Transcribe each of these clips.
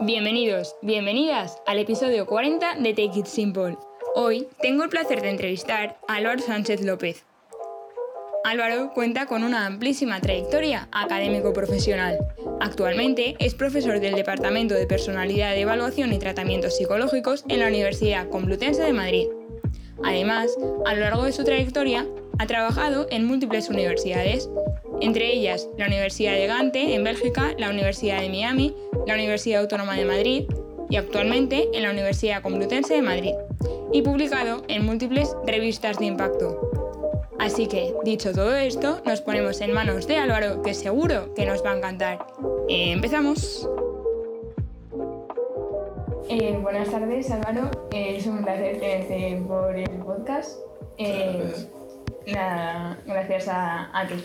Bienvenidos, bienvenidas al episodio 40 de Take It Simple. Hoy tengo el placer de entrevistar a Álvaro Sánchez López. Álvaro cuenta con una amplísima trayectoria académico-profesional. Actualmente es profesor del Departamento de Personalidad de Evaluación y Tratamientos Psicológicos en la Universidad Complutense de Madrid. Además, a lo largo de su trayectoria, ha trabajado en múltiples universidades, entre ellas la Universidad de Gante en Bélgica, la Universidad de Miami, la Universidad Autónoma de Madrid y actualmente en la Universidad Complutense de Madrid, y publicado en múltiples revistas de impacto. Así que, dicho todo esto, nos ponemos en manos de Álvaro, que seguro que nos va a encantar. ¡Empezamos! Eh, buenas tardes, Álvaro. Eh, es un placer tenerte por el podcast. Eh, nada, gracias a, ti.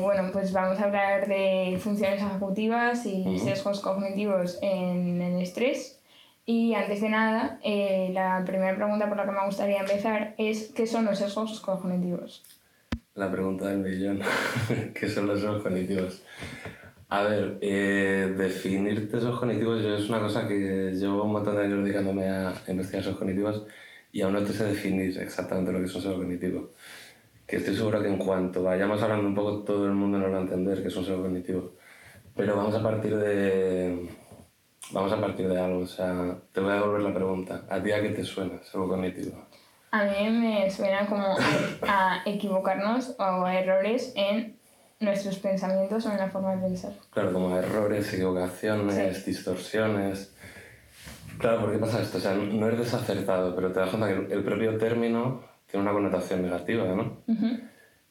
Bueno, pues vamos a hablar de funciones ejecutivas y sesgos cognitivos en el estrés. Y antes de nada, la primera pregunta por la que me gustaría empezar es ¿qué son los sesgos cognitivos? La pregunta del millón, ¿qué son los sesgos cognitivos? A ver, eh, definir testos cognitivos es una cosa que llevo un montón de años dedicándome a investigar testos cognitivos y aún no te sé definir exactamente lo que es un sesgo cognitivo. Que estoy seguro que en cuanto vayamos hablando un poco todo el mundo nos va a entender que es un sesgo cognitivo. Pero vamos a partir de... Vamos a partir de algo, o sea, te voy a devolver la pregunta. ¿A ti a qué te suena sesgo cognitivo? A mí me suena como a equivocarnos o a errores en nuestros pensamientos o en la forma de pensar. Claro, como errores, equivocaciones, distorsiones. Claro, ¿por qué pasa esto? O sea, no eres desacertado, pero te das cuenta que el propio término tiene una connotación negativa, ¿no?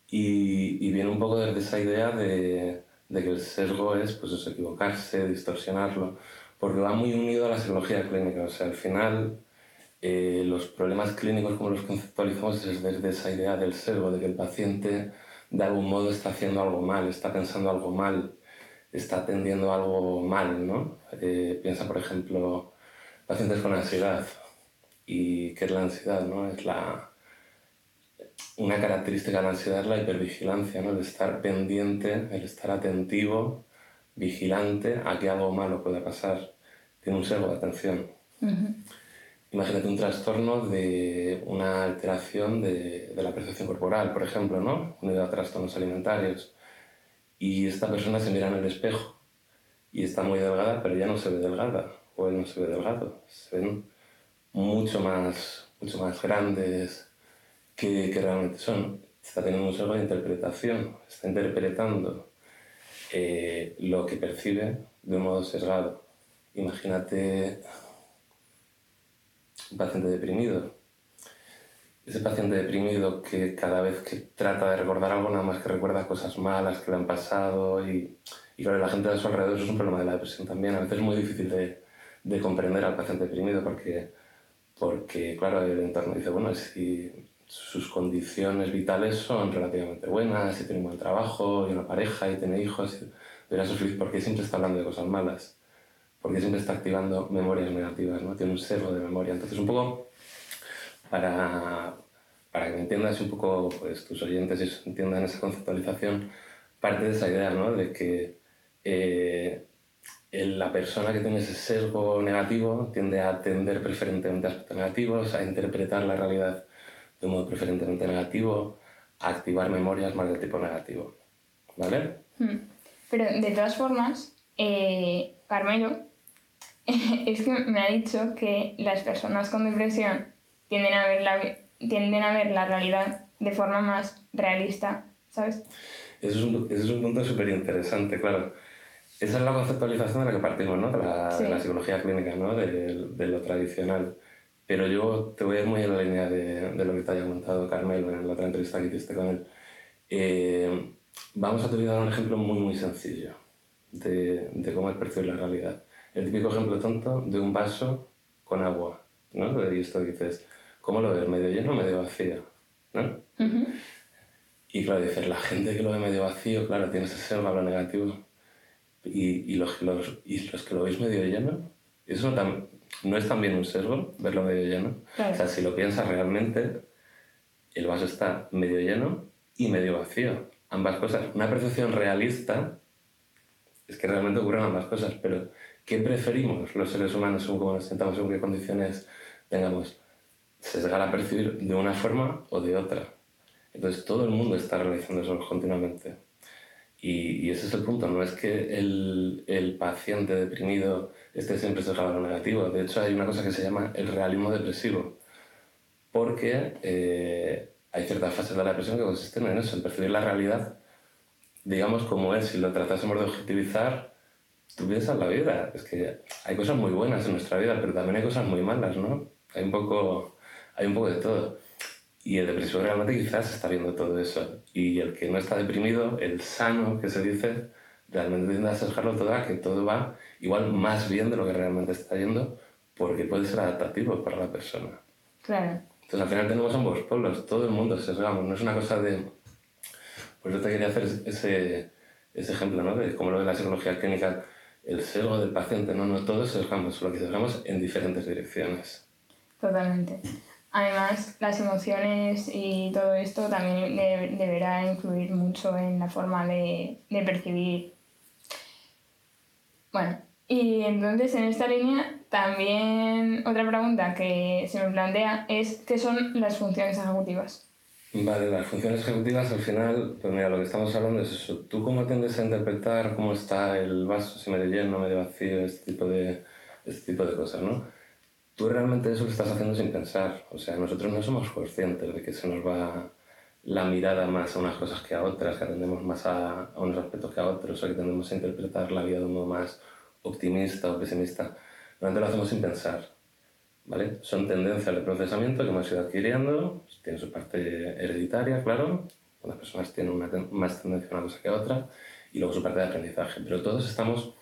y, y, viene un poco desde esa idea de, de que el sesgo es pues equivocarse, distorsionarlo, porque va muy unido a la psicología clínica. O sea, al final, eh, los problemas clínicos como los conceptualizamos es desde esa idea del sesgo, de que el paciente de algún modo está haciendo algo mal, está pensando algo mal, está atendiendo algo mal, ¿no? Eh, piensa, por ejemplo, pacientes con ansiedad. ¿Y qué es la ansiedad, no? Es la... Una característica de la ansiedad es la hipervigilancia, ¿no? El estar pendiente, el estar atentivo, vigilante a que algo malo pueda pasar. Tiene un sesgo de atención. Imagínate un trastorno de una alteración de, de, la percepción corporal, por ejemplo, ¿no? Unido a trastornos alimentarios. Y esta persona se mira en el espejo y está muy delgada, pero ya no se ve delgada, o él no se ve delgado. Se ven mucho más, mucho más grandes que, que realmente son. Está teniendo un sesgo de interpretación, está interpretando eh, lo que percibe de un modo sesgado. Imagínate un paciente deprimido. Ese paciente deprimido que cada vez que trata de recordar algo, nada más que recuerda cosas malas que le han pasado y, y claro, la gente de su alrededor, eso es un problema de la depresión también. A veces es muy difícil de, de comprender al paciente deprimido porque, porque, claro, el entorno dice, bueno, si sus condiciones vitales son relativamente buenas, si tiene un buen trabajo y una pareja y tiene hijos, debería ser feliz porque siempre está hablando de cosas malas porque siempre está activando memorias negativas, ¿no? Tiene un sesgo de memoria. Entonces, un poco para, para que entiendas un poco, pues tus oyentes entiendan esa conceptualización, parte de esa idea, ¿no? De que eh, la persona que tiene ese sesgo negativo tiende a atender preferentemente aspectos negativos, a interpretar la realidad de modo preferentemente negativo, a activar memorias más del tipo negativo. ¿Vale? Hmm. Pero de todas formas, eh, Carmelo es que me ha dicho que las personas con depresión tienden a ver la, tienden a ver la realidad de forma más realista, ¿sabes? Eso es un, es un punto súper interesante, claro. Esa es la conceptualización de la que partimos, ¿no? De la, psicología clínica, ¿no? De, de, lo tradicional. Pero yo te voy a ir muy en la línea de, de lo que te haya contado Carmelo en la otra entrevista que hiciste con él. Eh, vamos a utilizar un ejemplo muy, muy sencillo de, de cómo es percibir la realidad el típico ejemplo tonto de un vaso con agua, ¿no? Y esto dices, ¿cómo lo ves? ¿Medio lleno o medio vacío? ¿no? Y claro, dices, la gente que lo ve medio vacío, claro, tiene ese ser lo negativo. Y, y, los, los, y los que lo veis medio lleno, eso no es también un sesgo, verlo medio lleno. O sea, si lo piensas realmente, el vaso está medio lleno y medio vacío. Ambas cosas. Una percepción realista es que realmente ocurren ambas cosas, pero ¿qué preferimos los seres humanos según cómo nos sentamos, según qué condiciones tengamos? Sesgar a percibir de una forma o de otra. Entonces todo el mundo está realizando eso continuamente. Y, ese es el punto, no es que el, el paciente deprimido esté siempre sesgado a lo negativo. De hecho hay una cosa que se llama el realismo depresivo, porque eh, hay ciertas fases de la depresión que consisten en eso, en percibir la realidad, digamos como es, si lo tratásemos de objetivizar, tú piensas la vida. Es que hay cosas muy buenas en nuestra vida, pero también hay cosas muy malas, ¿no? Hay un poco, hay un poco de todo. Y el depresivo realmente quizás está viendo todo eso. Y el que no está deprimido, el sano que se dice, realmente tiende a dejarlo todo a que todo va igual más bien de lo que realmente está yendo, porque puede ser adaptativo para la persona. Claro. Entonces al final tenemos ambos polos, todo el mundo sesgamos, no es una cosa de... Pues yo te quería hacer ese, ese ejemplo, ¿no? De cómo lo de la psicología clínica, el sesgo del paciente, no, no, todos sesgamos, solo que sesgamos en diferentes direcciones. Totalmente. Además, las emociones y todo esto también deberá influir mucho en la forma de, de percibir. Bueno, y entonces en esta línea también otra pregunta que se me plantea es ¿qué son las funciones ejecutivas? Vale, las funciones ejecutivas al final, pues mira, lo que estamos hablando es eso. ¿Tú cómo tiendes a interpretar cómo está el vaso, si medio lleno, medio vacío, este tipo de, este tipo de cosas, no? tú realmente eso lo estás haciendo sin pensar. O sea, nosotros no somos conscientes de que se nos va la mirada más a unas cosas que a otras, que atendemos más a, unos aspectos que a otros, o que tendemos a interpretar la vida de un modo más optimista o pesimista. Realmente lo hacemos sin pensar. ¿vale? Son tendencias de procesamiento que hemos ido adquiriendo, tienen su parte hereditaria, claro, unas personas tienen una más tendencia a una cosa que a otra, y luego su parte de aprendizaje. Pero todos estamos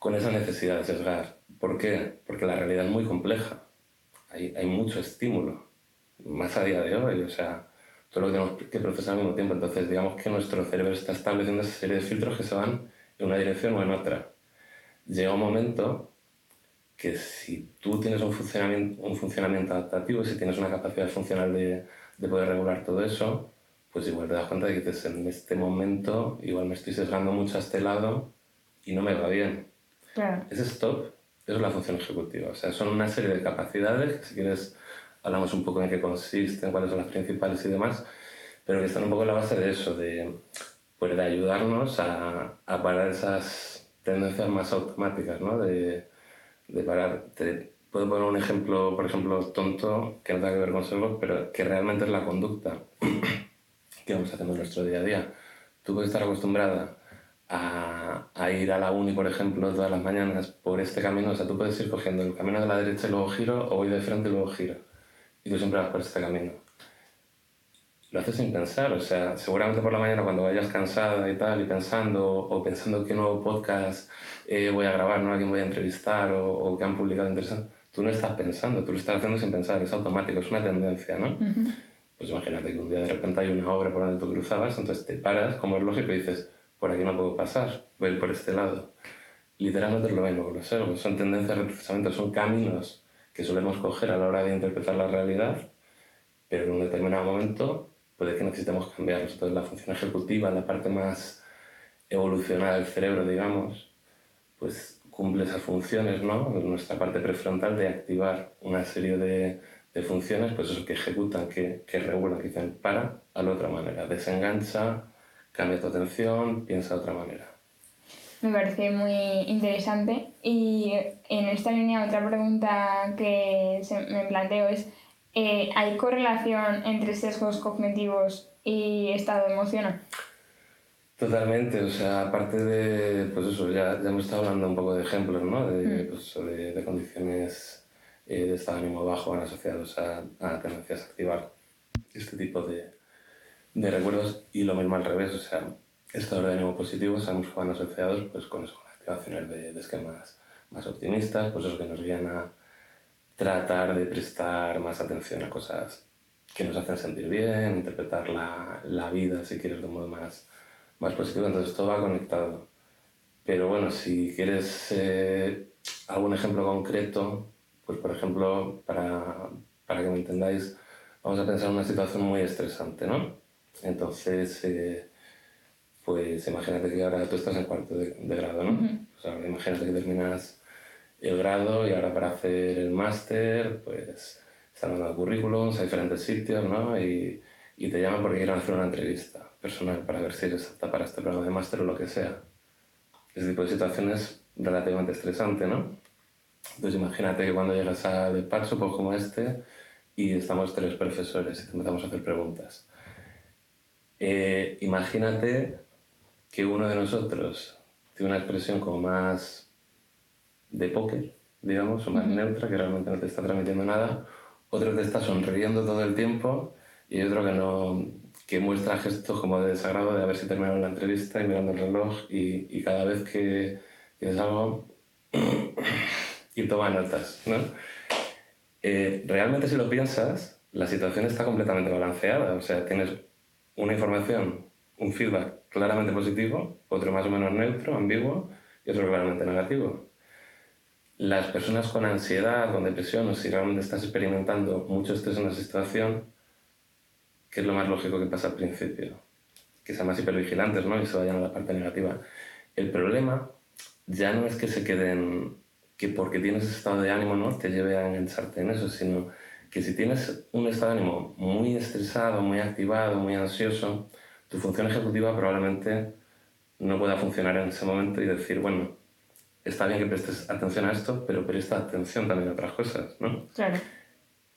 con esa necesidad de sesgar. ¿Por qué? Porque la realidad es muy compleja. Hay, hay mucho estímulo, más a día de hoy, o sea, todo lo que tenemos que procesar al mismo tiempo. Entonces, digamos que nuestro cerebro está estableciendo esa serie de filtros que se van en una dirección o en otra. Llega un momento que si tú tienes un funcionamiento, un funcionamiento adaptativo, si tienes una capacidad funcional de, de poder regular todo eso, pues igual te das cuenta de que dices, en este momento igual me estoy sesgando mucho a este lado y no me va bien. Ese stop es la función ejecutiva. O sea, son una serie de capacidades, que si quieres hablamos un poco en qué consisten, cuáles son las principales y demás, pero que están un poco en la base de eso, de, pues de ayudarnos a, a parar esas tendencias más automáticas, ¿no? De, de parar. Te puedo poner un ejemplo, por ejemplo, tonto, que no tenga que ver con serlo, pero que realmente es la conducta que vamos haciendo en nuestro día a día. Tú puedes estar acostumbrada a, a, ir a la uni, por ejemplo, todas las mañanas por este camino. O sea, tú puedes ir cogiendo el camino de la derecha y luego giro, o voy de frente y luego giro. Y tú siempre vas por este camino. Lo haces sin pensar, o sea, seguramente por la mañana cuando vayas cansada y tal, y pensando, o pensando qué nuevo podcast eh, voy a grabar, ¿no? a quién voy a entrevistar, o, o qué han publicado interesante, tú no estás pensando, tú lo estás haciendo sin pensar, es automático, es una tendencia, ¿no? Pues imagínate que un día de repente hay una obra por donde tú cruzabas, entonces te paras, como es lógico, y dices, por aquí no puedo pasar, voy por este lado. Literalmente lo mismo con los servos, son tendencias de procesamiento, son caminos que solemos coger a la hora de interpretar la realidad, pero en un determinado momento puede que necesitemos cambiarlos. Entonces la función ejecutiva, la parte más evolucionada del cerebro, digamos, pues cumple esas funciones, ¿no? Nuestra parte prefrontal de activar una serie de, de funciones, pues eso, que ejecutan, que, que regulan, que dicen para a la otra manera, desengancha, cambia tu atención, piensa de otra manera. Me parece muy interesante y en esta línea otra pregunta que se me planteo es, eh, ¿hay correlación entre sesgos cognitivos y estado emocional? Totalmente, o sea, aparte de, pues eso, ya, ya hemos estado hablando un poco de ejemplos, ¿no? De, mm. pues, de, de condiciones eh, de estado de ánimo bajo van asociados a, a tendencias a activar este tipo de, de recuerdos y lo mismo al revés, o sea, estados de ánimo positivos sabemos que asociados pues, con, eso, activaciones de, de, esquemas más optimistas, pues eso que nos guían a tratar de prestar más atención a cosas que nos hacen sentir bien, interpretar la, la vida, si quieres, de un modo más, más positivo. Entonces todo va conectado. Pero bueno, si quieres eh, algún ejemplo concreto, pues por ejemplo, para, para que me entendáis, vamos a pensar en una situación muy estresante, ¿no? Entonces, eh, pues imagínate que ahora tú estás en cuarto de, grado, ¿no? O sea, imagínate que terminas el grado y ahora para hacer el máster, pues están dando currículums a diferentes sitios, ¿no? Y, y te llaman porque quieren hacer una entrevista personal para ver si eres apta para este programa de máster o lo que sea. Ese tipo de situación es relativamente estresante, ¿no? Entonces imagínate que cuando llegas al despacho pues como este y estamos tres profesores y te empezamos a hacer preguntas. Eh, imagínate que uno de nosotros tiene una expresión como más de póker, digamos, o más neutra, que realmente no te está transmitiendo nada, otro te está sonriendo todo el tiempo y otro que no que muestra gestos como de desagrado de haber si terminado la entrevista y mirando el reloj y, y cada vez que es algo y toma notas, ¿no? Eh, realmente si lo piensas, la situación está completamente balanceada, o sea, tienes una información, un feedback claramente positivo, otro más o menos neutro, ambiguo y otro claramente negativo. Las personas con ansiedad, con depresión, o si realmente estás experimentando mucho estrés en una situación, ¿qué es lo más lógico que pasa al principio? Que sean más hipervigilantes ¿no? y se vayan a la parte negativa. El problema ya no es que se queden, que porque tienes estado de ánimo no te lleve a engancharte en eso, sino que si tienes un estado de ánimo muy estresado, muy activado, muy ansioso, tu función ejecutiva probablemente no pueda funcionar en ese momento y decir, bueno, está bien que prestes atención a esto, pero presta atención también a otras cosas, ¿no? Claro.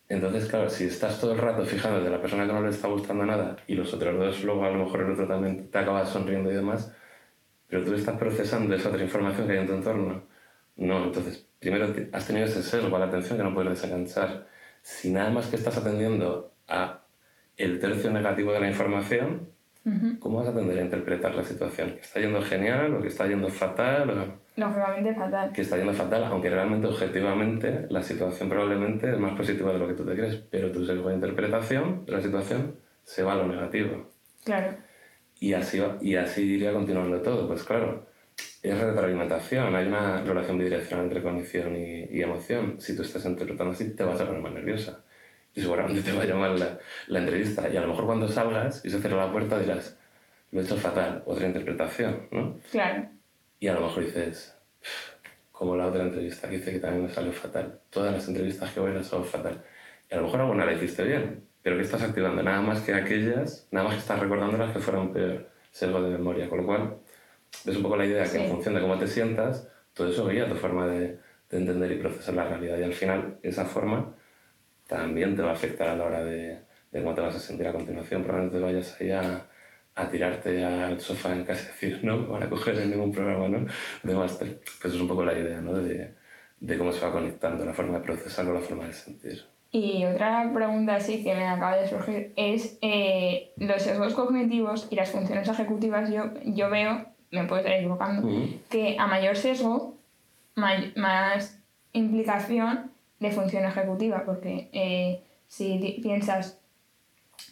Entonces, claro, si estás todo el rato fijando de la persona que no le está gustando nada y los otros dos luego a lo mejor el otro también te acaba sonriendo y demás, pero tú estás procesando esa otra información que hay en tu entorno. No, entonces, primero has tenido ese sesgo a la atención que no puedes desenganchar. Si nada más que estás atendiendo a el tercio negativo de la información, ¿Cómo vas a aprender a interpretar la situación? ¿Que está yendo genial o que está yendo fatal? O... Lógicamente fatal. Que está yendo fatal, aunque realmente, objetivamente, la situación probablemente es más positiva de lo que tú te crees, pero tu sesgo de interpretación de la situación se va a lo negativo. Claro. Y así, y así iría continuando todo. Pues claro, es retroalimentación, hay una relación bidireccional entre cognición y, y emoción. Si tú estás interpretando así, te vas a poner más nerviosa y seguramente te va a llamar la, la, entrevista. Y a lo mejor cuando salgas y se cierra la puerta dirás, lo he hecho fatal, otra interpretación, ¿no? Claro. Y a lo mejor dices, como la otra entrevista que dice que también me salió fatal. Todas las entrevistas que voy las hago fatal. Y a lo mejor alguna la hiciste bien, pero que estás activando nada más que aquellas, nada más que estás recordando las que fueron peor, sesgo de memoria. Con lo cual, ves un poco la idea que en función de cómo te sientas, todo eso guía tu forma de, de entender y procesar la realidad. Y al final, esa forma también te va a afectar a la hora de, de cómo te vas a sentir a continuación. Probablemente te vayas ahí a, a tirarte al sofá en casa y decir, no para coger en ningún programa ¿no? de máster. Pues eso es un poco la idea ¿no? de, de cómo se va conectando la forma de procesarlo, la forma de sentir. Y otra pregunta así que me acaba de surgir es eh, los sesgos cognitivos y las funciones ejecutivas. Yo, yo veo, me puedo estar equivocando, que a mayor sesgo, más implicación de función ejecutiva, porque eh, si piensas,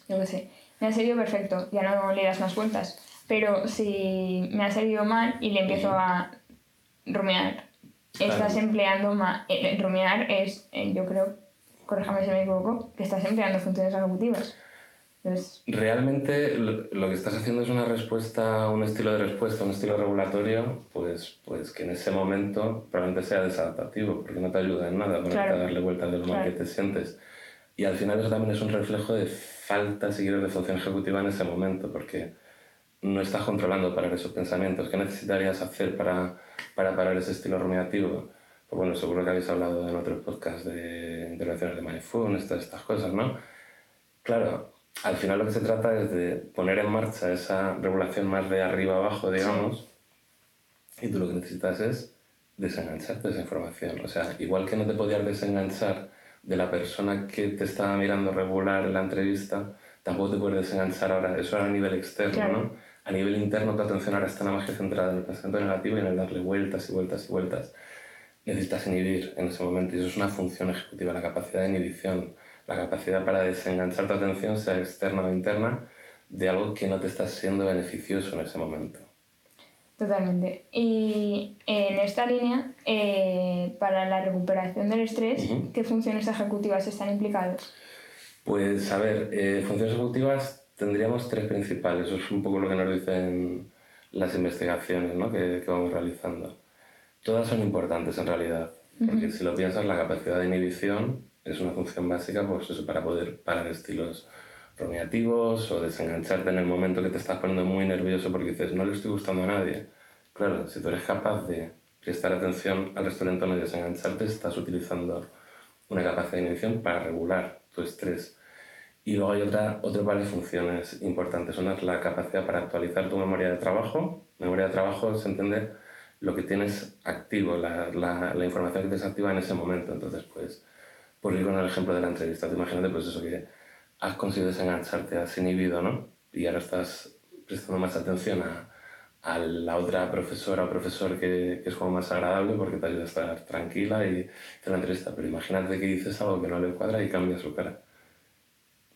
yo qué sé, me ha salido perfecto, ya no le das más vueltas, pero si me ha salido mal y le empiezo a rumiar, estás empleando más, eh, rumiar es, eh, yo creo, corréjame si me equivoco, que estás empleando funciones ejecutivas. Realmente lo, que estás haciendo es una respuesta, un estilo de respuesta, un estilo regulatorio, pues, pues que en ese momento probablemente sea desadaptativo, porque no te ayuda en nada para darle vuelta de lo mal que te sientes. Y al final eso también es un reflejo de falta, si quieres, de función ejecutiva en ese momento, porque no estás controlando parar esos pensamientos. ¿Qué necesitarías hacer para, para parar ese estilo rumiativo? Pues bueno, seguro que habéis hablado en otros podcasts de intervenciones de mindfulness, estas, estas cosas, ¿no? Claro, al final lo que se trata es de poner en marcha esa regulación más de arriba abajo, digamos, y tú lo que necesitas es desengancharte de esa información. O sea, igual que no te podías desenganchar de la persona que te estaba mirando regular en la entrevista, tampoco te puedes desenganchar ahora, eso era a nivel externo, ¿no? A nivel interno tu atención ahora está nada más que centrada en el pensamiento negativo y en el darle vueltas y vueltas y vueltas. Necesitas inhibir en ese momento y eso es una función ejecutiva, la capacidad de inhibición la capacidad para desenganchar tu atención, sea externa o interna, de algo que no te está siendo beneficioso en ese momento. Totalmente. Y en esta línea, eh, para la recuperación del estrés, ¿qué funciones ejecutivas están implicadas? Pues a ver, eh, funciones ejecutivas tendríamos tres principales, eso es un poco lo que nos dicen las investigaciones ¿no? que, que, vamos realizando. Todas son importantes en realidad, porque si lo piensas, la capacidad de inhibición es una función básica pues eso, para poder parar estilos rumiativos o desengancharte en el momento que te estás poniendo muy nervioso porque dices, no le estoy gustando a nadie. Claro, si tú eres capaz de prestar atención al resto del entorno y desengancharte, estás utilizando una capacidad de inhibición para regular tu estrés. Y luego hay otra, otro par funciones importantes. Una es la capacidad para actualizar tu memoria de trabajo. Memoria de trabajo es entender lo que tienes activo, la, la, la información que tienes activa en ese momento. Entonces, pues, por ir con el ejemplo de la entrevista, te imagínate pues eso que has conseguido desengancharte, has inhibido, ¿no? Y ahora estás prestando más atención a, a la otra profesora o profesor que, que, es como más agradable porque te ayuda a estar tranquila y te la entrevista. Pero imagínate que dices algo que no le cuadra y cambia su cara.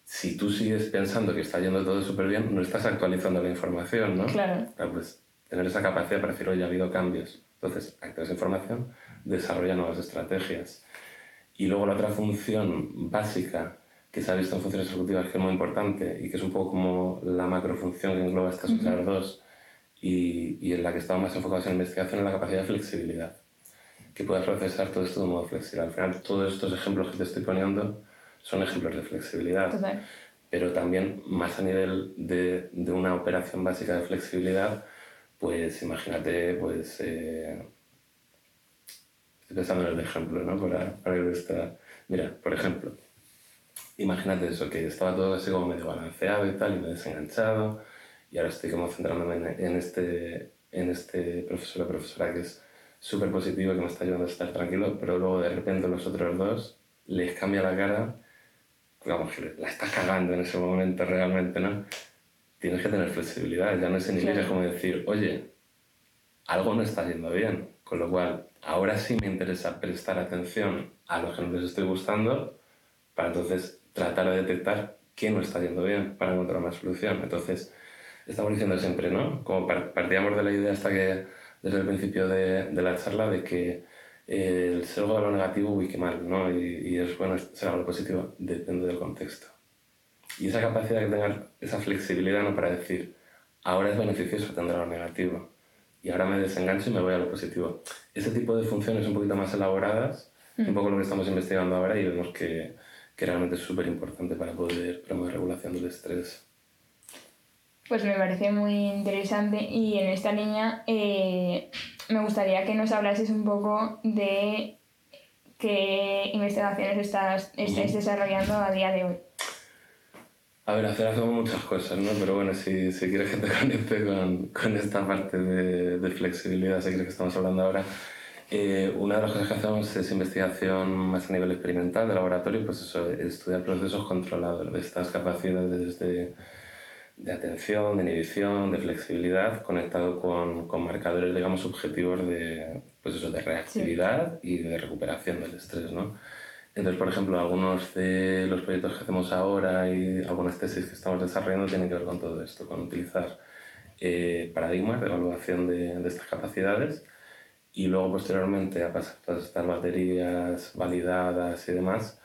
Si tú sigues pensando que está yendo todo súper bien, no estás actualizando la información, ¿no? Claro. claro. Pues tener esa capacidad para decir, oye, ha habido cambios. Entonces, activa esa información, desarrolla nuevas estrategias. Y luego la otra función básica que se ha visto en funciones ejecutivas que es muy importante y que es un poco como la macrofunción que engloba estas otras dos, y, y, en la que estamos más enfocados en la investigación es la capacidad de flexibilidad, que pueda procesar todo esto de modo flexible. Al final, todos estos ejemplos que te estoy poniendo son ejemplos de flexibilidad, Total. pero también más a nivel de, de, una operación básica de flexibilidad, pues imagínate, pues... Eh, pensando en el ejemplo, ¿no? Para, para esta... Mira, por ejemplo, imagínate eso, que estaba todo así como medio balanceado y tal, y me he desenganchado, y ahora estoy como centrándome en, en este, en este profesor o profesora que es súper positivo, que me está ayudando a estar tranquilo, pero luego de repente los otros dos les cambia la cara, digamos que la estás cagando en ese momento realmente, ¿no? Tienes que tener flexibilidad, ya no es inhibir, es como decir, oye, algo no está yendo bien, con lo cual ahora sí me interesa prestar atención a los que no les estoy gustando para entonces tratar de detectar qué no está yendo bien para encontrar una solución. Entonces, estamos diciendo siempre, ¿no? Como partíamos de la idea hasta que desde el principio de, de la charla de que eh, el ser algo de lo negativo, uy, qué mal, ¿no? Y, y es bueno ser algo positivo, depende del contexto. Y esa capacidad de tener esa flexibilidad, ¿no? Para decir, ahora es beneficioso atender a lo negativo y ahora me desengancho y me voy a lo positivo. Ese tipo de funciones un poquito más elaboradas, mm. un poco lo que estamos investigando ahora y vemos que, que realmente es súper importante para poder promover regulación del estrés. Pues me parece muy interesante y en esta línea eh, me gustaría que nos hablases un poco de qué investigaciones estás, estáis desarrollando a día de hoy. A ver, hacer hacemos muchas cosas, ¿no? Pero bueno, si, si quieres que te conecte con, con esta parte de, de, flexibilidad, si quieres que estamos hablando ahora, eh, una de las cosas que hacemos es investigación más a nivel experimental de laboratorio, pues eso, estudiar procesos controlados de estas capacidades de de atención, de inhibición, de flexibilidad, conectado con, con marcadores, digamos, subjetivos de, pues eso, de reactividad sí. y de recuperación del estrés, ¿no? Entonces, por ejemplo, algunos de los proyectos que hacemos ahora y algunas tesis que estamos desarrollando tienen que ver con todo esto, con utilizar eh, paradigmas de evaluación de, de, estas capacidades y luego posteriormente a pasar todas estas baterías validadas y demás,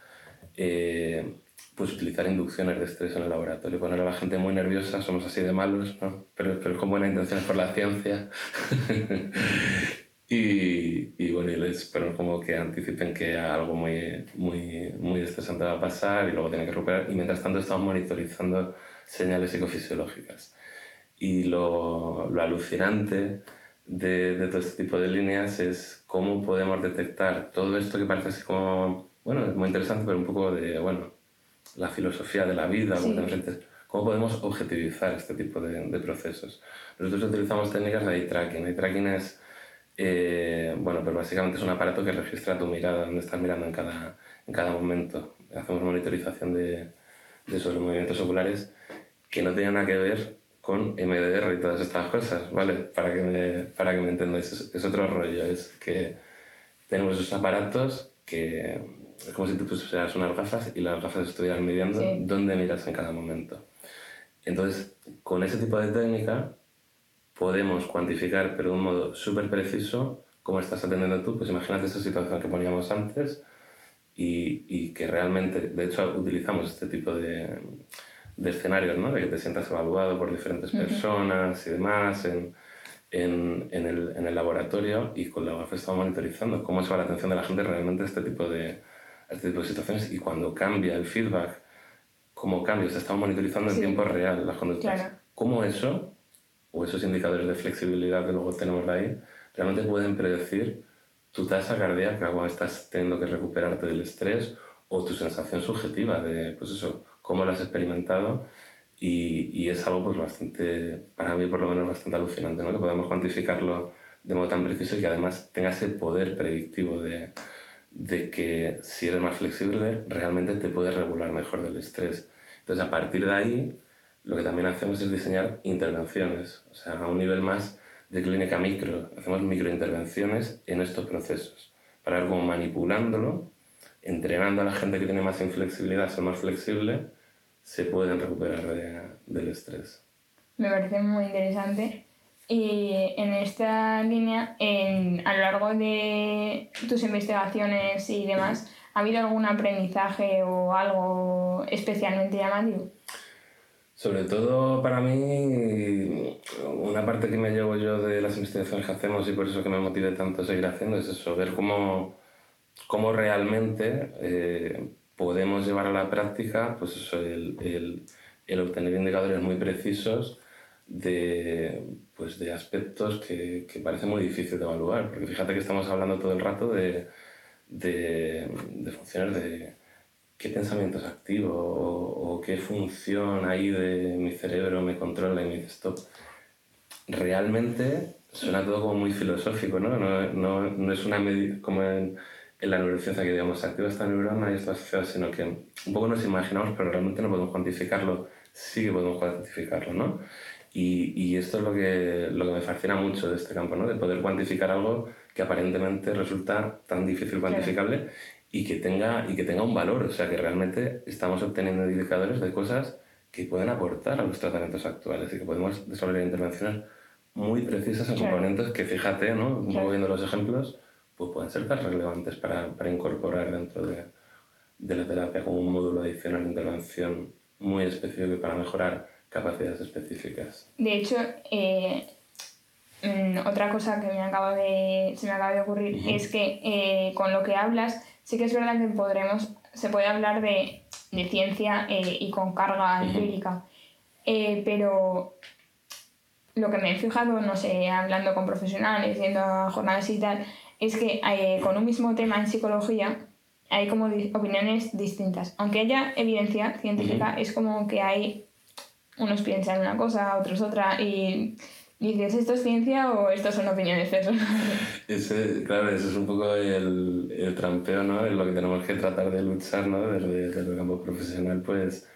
eh, pues utilizar inducciones de estrés en el laboratorio, poner a la gente muy nerviosa, somos así de malos, ¿no? pero, pero con buena intención por la ciencia. y, y, bueno, y les pero como que anticipen que algo muy, muy, muy estresante va a pasar y luego tienen que recuperar. Y mientras tanto estamos monitorizando señales psicofisiológicas. Y lo, lo alucinante de, de, todo este tipo de líneas es cómo podemos detectar todo esto que parece así como, bueno, es muy interesante, pero un poco de, bueno, la filosofía de la vida, sí. cómo podemos objetivizar este tipo de, de, procesos. Nosotros utilizamos técnicas de eye tracking. Eye tracking es, eh, bueno, pues básicamente es un aparato que registra tu mirada, donde estás mirando en cada, en cada momento. Hacemos monitorización de, de esos movimientos oculares que no tienen nada que ver con MDR y todas estas cosas, ¿vale? Para que me, para que me entendáis, es, es otro rollo, es que tenemos esos aparatos que es como si tú pusieras unas gafas y las gafas estuvieran midiendo sí. dónde miras en cada momento. Entonces, con ese tipo de técnica podemos cuantificar, pero de un modo súper preciso, cómo estás atendiendo tú. Pues imagínate esa situación que poníamos antes y, y que realmente, de hecho, utilizamos este tipo de, de escenarios, ¿no? De que te sientas evaluado por diferentes uh -huh. personas y demás, en, en, en, el, en, el, laboratorio y con la UAF estamos monitorizando cómo se va la atención de la gente realmente a este tipo de, este tipo de situaciones y cuando cambia el feedback, cómo cambia, se estamos monitorizando en tiempo real las conductas. Cómo eso, o esos indicadores de flexibilidad que luego tenemos ahí, realmente pueden predecir tu tasa cardíaca cuando estás teniendo que recuperarte del estrés o tu sensación subjetiva de, pues eso, cómo lo has experimentado y, y, es algo pues bastante, para mí por lo menos bastante alucinante, ¿no? que podamos cuantificarlo de modo tan preciso y que además tenga ese poder predictivo de, de que si eres más flexible realmente te puedes regular mejor del estrés. Entonces a partir de ahí lo que también hacemos es diseñar intervenciones, o sea, a un nivel más de clínica micro, hacemos microintervenciones en estos procesos para ver cómo manipulándolo, entrenando a la gente que tiene más inflexibilidad a ser más flexible, se pueden recuperar del estrés. Me parece muy interesante. Y en esta línea, en, a lo largo de tus investigaciones y demás, ¿ha habido algún aprendizaje o algo especialmente llamativo? Sobre todo para mí, una parte que me llevo yo de las investigaciones que hacemos y por eso que me motive tanto a seguir haciendo es eso, ver cómo, cómo realmente eh, podemos llevar a la práctica pues el, el, el, obtener indicadores muy precisos de, pues de aspectos que, que parece muy difícil de evaluar. Porque fíjate que estamos hablando todo el rato de, de, de funciones de qué pensamiento es activo o, o, qué función ahí de mi cerebro me controla y me dice stop. Realmente suena todo como muy filosófico, ¿no? No, no, no es una medida como en en la neurociencia que digamos activa esta neurona y esta asociada, sino que un poco nos imaginamos, pero realmente no podemos cuantificarlo, sí que podemos cuantificarlo, ¿no? Y, y, esto es lo que, lo que me fascina mucho de este campo, ¿no? De poder cuantificar algo que aparentemente resulta tan difícil cuantificable y, que tenga, y que tenga un valor, o sea, que realmente estamos obteniendo indicadores de cosas que pueden aportar a los tratamientos actuales y que podemos desarrollar intervenciones muy precisas en componentes que, fíjate, ¿no? Un poco viendo los ejemplos, pues pueden ser tan relevantes para, para incorporar dentro de, de, la terapia como un módulo adicional de intervención muy específico para mejorar capacidades específicas. De hecho, eh, mm, otra cosa que me acaba de, se me acaba de ocurrir es que eh, con lo que hablas, sí que es verdad que podremos, se puede hablar de, de ciencia eh, y con carga empírica, pero lo que me he fijado, no sé, hablando con profesionales, yendo a jornadas y tal, es que eh, con un mismo tema en psicología hay como opiniones distintas. Aunque haya evidencia científica, es como que hay unos piensan una cosa, otros otra, y dices, ¿esto es ciencia o esto son opiniones personales? Ese, claro, eso es un poco el, el trampeo, ¿no? Es lo que tenemos que tratar de luchar, ¿no? Desde, desde el campo profesional, pues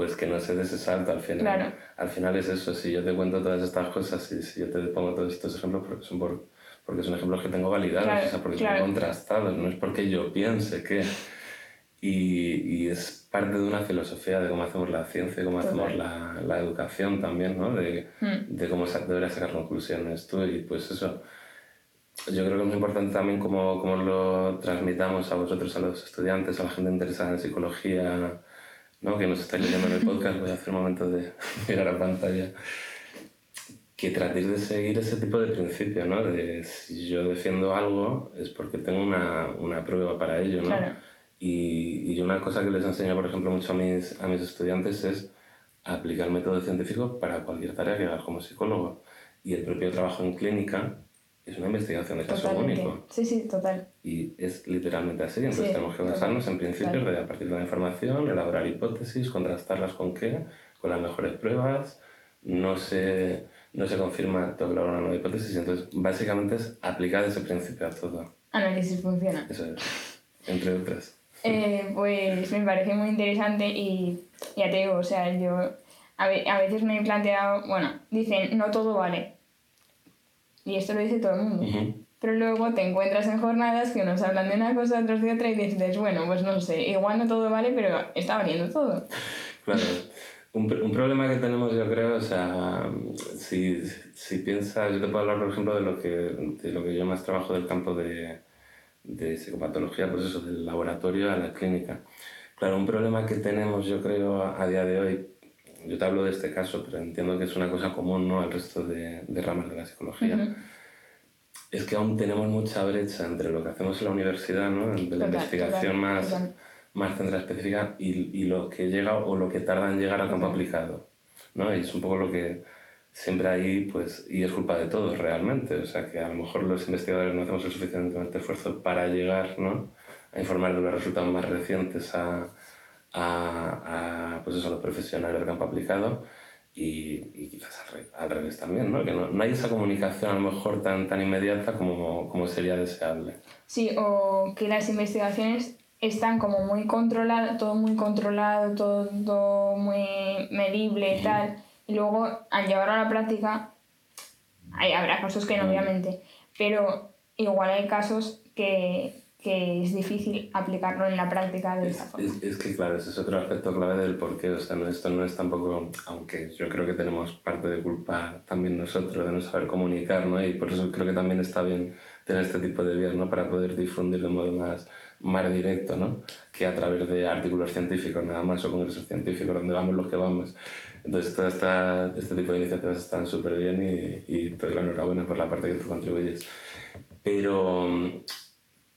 pues que no se des ese salto al final. Al final es eso, si yo te cuento todas estas cosas y si yo te pongo todos estos ejemplos, porque son por, porque son ejemplos que tengo validados, o sea, porque son contrastados, no es porque yo piense que... Y, y, es parte de una filosofía de cómo hacemos la ciencia, cómo hacemos la, la, educación también, ¿no? De, hmm. de cómo deberías sacar conclusiones tú y pues eso. Yo creo que es muy importante también cómo, cómo lo transmitamos a vosotros, a los estudiantes, a la gente interesada en psicología, ¿no? que nos estáis leyendo en el podcast. Voy a hacer un momento de mirar a pantalla que tratéis de seguir ese tipo de principio, ¿no? De si yo defiendo algo es porque tengo una, una prueba para ello, ¿no? Y, y, una cosa que les enseño, por ejemplo, mucho a mis, a mis estudiantes es aplicar el método científico para cualquier tarea que hagas como psicólogo. Y el propio trabajo en clínica es una investigación de caso único. Sí, sí, total. Y es literalmente así. Entonces tenemos que basarnos en principios de, a partir de la información, elaborar hipótesis, contrastarlas con qué, con las mejores pruebas. No se no se confirma todo una nueva hipótesis. Entonces, básicamente es aplicar ese principio a todo. Análisis funciona. Eso es, entre otras. Eh, pues me parece muy interesante y ya te digo, o sea, yo a, veces me he planteado, bueno, dicen, no todo vale. Y esto lo dice todo el mundo. Pero luego te encuentras en jornadas que unos hablan de una cosa, otros de otra y dices, bueno, pues no sé, igual no todo vale, pero está valiendo todo. Claro. Un, un, problema que tenemos, yo creo, o sea, si, si piensas, yo te puedo hablar, por ejemplo, de lo que, de lo que yo más trabajo del campo de, de psicopatología, pues eso, del laboratorio a la clínica. Claro, un problema que tenemos, yo creo, a día de hoy, yo te hablo de este caso, pero entiendo que es una cosa común ¿no? al resto de, de ramas de la psicología. Es que aún tenemos mucha brecha entre lo que hacemos en la universidad, ¿no? de la investigación más, más centrada específica, y, y, lo que llega o lo que tarda en llegar al campo aplicado. ¿no? Y es un poco lo que siempre ahí, pues, y es culpa de todos realmente. O sea, que a lo mejor los investigadores no hacemos el suficiente esfuerzo para llegar ¿no? a informar de los resultados más recientes a, a, a, pues eso, a los profesionales del campo aplicado y, y quizás al, revés también, ¿no? que no, no, hay esa comunicación a lo mejor tan, tan inmediata como, como sería deseable. Sí, o que las investigaciones están como muy controladas, todo muy controlado, todo muy medible y tal, y luego al llevarlo a la práctica, hay, habrá casos que no, obviamente, pero igual hay casos que, que es difícil aplicarlo en la práctica de esa forma. Es, que, claro, ese es otro aspecto clave del por qué. O sea, no, esto no es tampoco, aunque yo creo que tenemos parte de culpa también nosotros de no saber comunicar, ¿no? Y por eso creo que también está bien tener este tipo de vías, ¿no? Para poder difundir de modo más, más directo, ¿no? Que a través de artículos científicos nada más o congresos científicos donde vamos los que vamos. Entonces, todo esta, este tipo de iniciativas están súper bien y, y te doy la enhorabuena por la parte que tú contribuyes. Pero